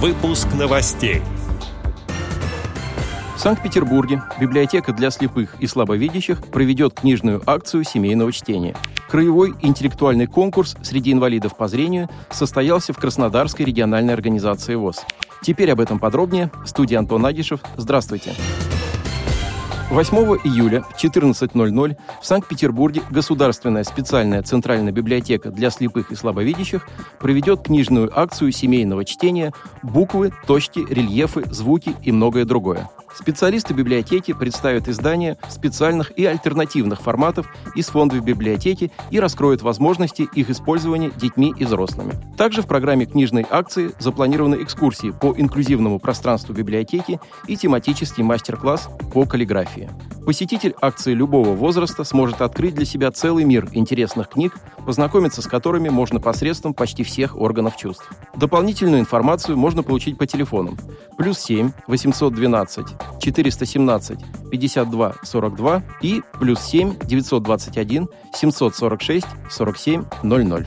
Выпуск новостей. В Санкт-Петербурге библиотека для слепых и слабовидящих проведет книжную акцию семейного чтения. Краевой интеллектуальный конкурс среди инвалидов по зрению состоялся в Краснодарской региональной организации ВОЗ. Теперь об этом подробнее. Студия Антон Агишев. Здравствуйте. 8 июля в 14.00 в Санкт-Петербурге Государственная специальная центральная библиотека для слепых и слабовидящих проведет книжную акцию семейного чтения «Буквы, точки, рельефы, звуки и многое другое». Специалисты библиотеки представят издания специальных и альтернативных форматов из фондов библиотеки и раскроют возможности их использования детьми и взрослыми. Также в программе книжной акции запланированы экскурсии по инклюзивному пространству библиотеки и тематический мастер-класс по каллиграфии. Посетитель акции любого возраста сможет открыть для себя целый мир интересных книг, познакомиться с которыми можно посредством почти всех органов чувств. Дополнительную информацию можно получить по телефонам плюс 7 812 417 52 42 и плюс 7 921 746 47 00.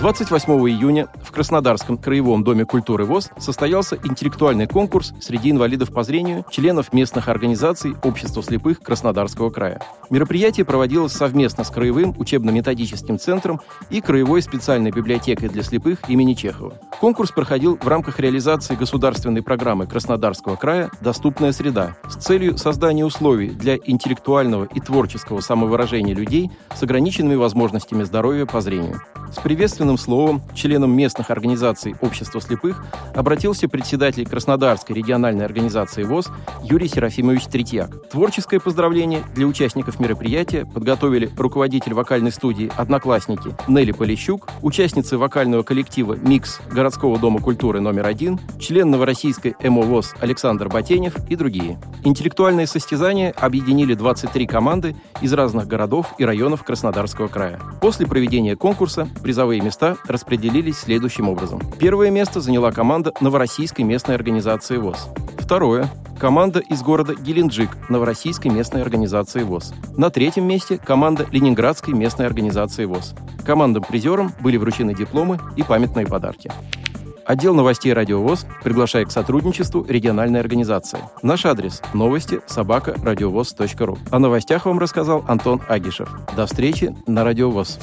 28 июня в Краснодарском краевом доме культуры ВОЗ состоялся интеллектуальный конкурс среди инвалидов по зрению, членов местных организаций Общества слепых Краснодарского края. Мероприятие проводилось совместно с Краевым учебно-методическим центром и Краевой специальной библиотекой для слепых имени Чехова. Конкурс проходил в рамках реализации государственной программы Краснодарского края «Доступная среда» с целью создания условий для интеллектуального и творческого самовыражения людей с ограниченными возможностями здоровья по зрению. С приветственным словом членам местных организаций Общества слепых обратился председатель Краснодарской региональной организации ВОЗ Юрий Серафимович Третьяк. Творческое поздравление для участников мероприятия подготовили руководитель вокальной студии «Одноклассники» Нелли Полищук, участницы вокального коллектива «Микс» городского дома культуры номер один, член Новороссийской ЭМО ВОЗ Александр Батенев и другие. Интеллектуальные состязания объединили 23 команды из разных городов и районов Краснодарского края. После проведения конкурса призовые места распределились следующим образом. Первое место заняла команда Новороссийской местной организации ВОЗ. Второе – команда из города Геленджик Новороссийской местной организации ВОЗ. На третьем месте – команда Ленинградской местной организации ВОЗ. Командам-призерам были вручены дипломы и памятные подарки. Отдел новостей «Радиовоз» приглашает к сотрудничеству региональной организации. Наш адрес – новости собака радиовоз.ру. О новостях вам рассказал Антон Агишев. До встречи на «Радиовоз».